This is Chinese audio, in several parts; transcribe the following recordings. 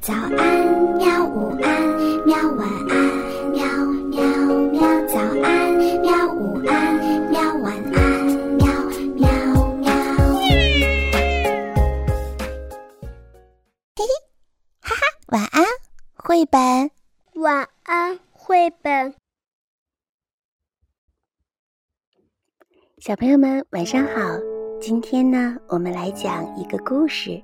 早安，喵！午安，喵！晚安，喵喵喵！早安，喵！午安，喵！晚安，喵喵喵！嘿嘿，哈哈，晚安，绘本。晚安，绘本。小朋友们，晚上好！今天呢，我们来讲一个故事，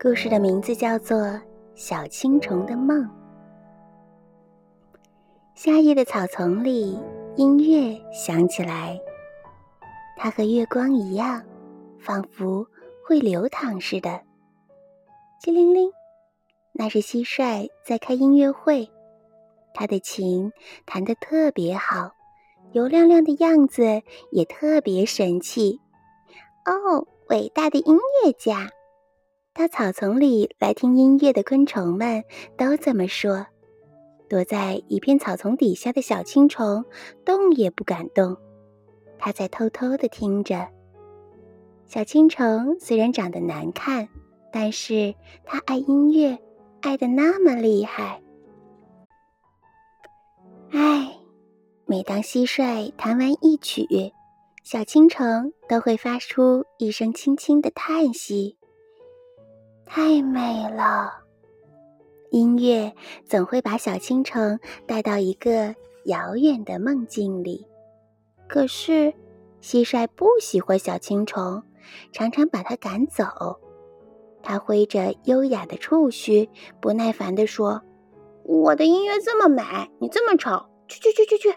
故事的名字叫做《小青虫的梦》。夏夜的草丛里，音乐响起来，它和月光一样，仿佛会流淌似的。机灵灵，那是蟋蟀在开音乐会，他的琴弹得特别好，油亮亮的样子也特别神气。哦，伟大的音乐家！到草丛里来听音乐的昆虫们都这么说。躲在一片草丛底下的小青虫动也不敢动，它在偷偷的听着。小青虫虽然长得难看，但是它爱音乐，爱的那么厉害。唉，每当蟋蟀弹完一曲，小青虫都会发出一声轻轻的叹息。太美了，音乐总会把小青虫带到一个遥远的梦境里。可是，蟋蟀不喜欢小青虫，常常把它赶走。它挥着优雅的触须，不耐烦地说：“我的音乐这么美，你这么丑，去去去去去！”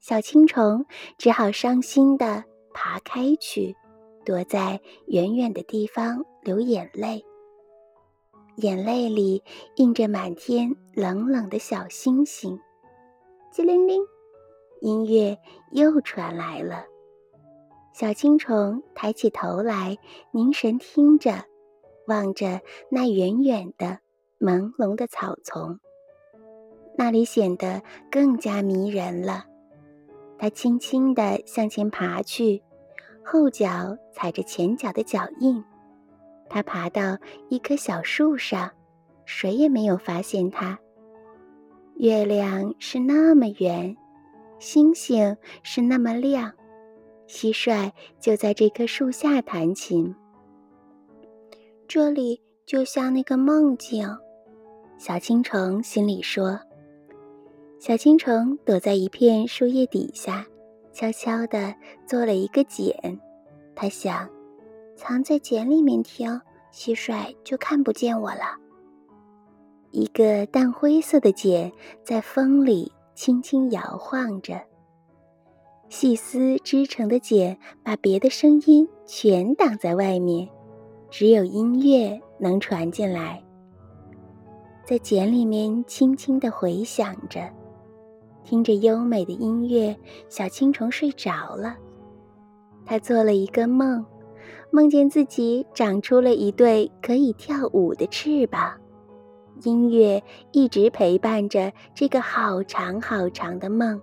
小青虫只好伤心地爬开去，躲在远远的地方流眼泪。眼泪里映着满天冷冷的小星星。机灵灵，音乐又传来了。小青虫抬起头来，凝神听着，望着那远远的朦胧的草丛，那里显得更加迷人了。它轻轻地向前爬去，后脚踩着前脚的脚印。它爬到一棵小树上，谁也没有发现它。月亮是那么圆，星星是那么亮，蟋蟀就在这棵树下弹琴。这里就像那个梦境，小青虫心里说。小青虫躲在一片树叶底下，悄悄地做了一个茧。它想，藏在茧里面听，蟋蟀就看不见我了。一个淡灰色的茧在风里轻轻摇晃着，细丝织成的茧把别的声音全挡在外面，只有音乐能传进来，在茧里面轻轻地回响着。听着优美的音乐，小青虫睡着了。它做了一个梦，梦见自己长出了一对可以跳舞的翅膀。音乐一直陪伴着这个好长好长的梦。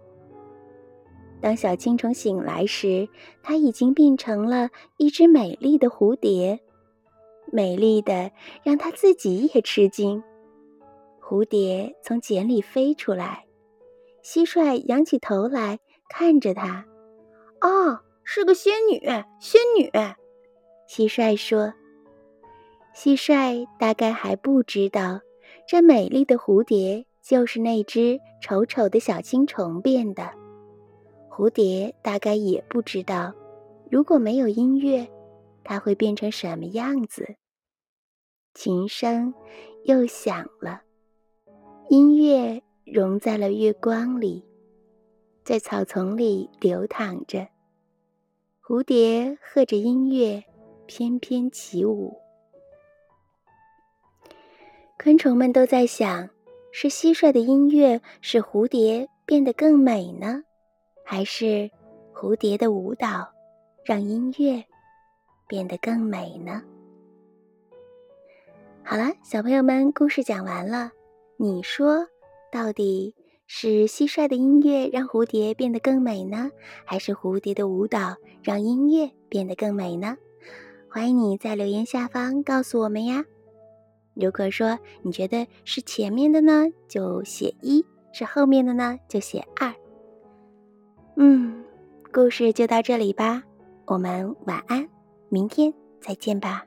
当小青虫醒来时，它已经变成了一只美丽的蝴蝶，美丽的让它自己也吃惊。蝴蝶从茧里飞出来。蟋蟀仰起头来看着它，哦，是个仙女，仙女。蟋蟀说：“蟋蟀大概还不知道，这美丽的蝴蝶就是那只丑丑的小青虫变的。蝴蝶大概也不知道，如果没有音乐，它会变成什么样子。”琴声又响了，音乐。融在了月光里，在草丛里流淌着。蝴蝶和着音乐翩翩起舞。昆虫们都在想：是蟋蟀的音乐使蝴蝶变得更美呢，还是蝴蝶的舞蹈让音乐变得更美呢？好了，小朋友们，故事讲完了，你说？到底是蟋蟀的音乐让蝴蝶变得更美呢，还是蝴蝶的舞蹈让音乐变得更美呢？欢迎你在留言下方告诉我们呀！如果说你觉得是前面的呢，就写一；是后面的呢，就写二。嗯，故事就到这里吧，我们晚安，明天再见吧。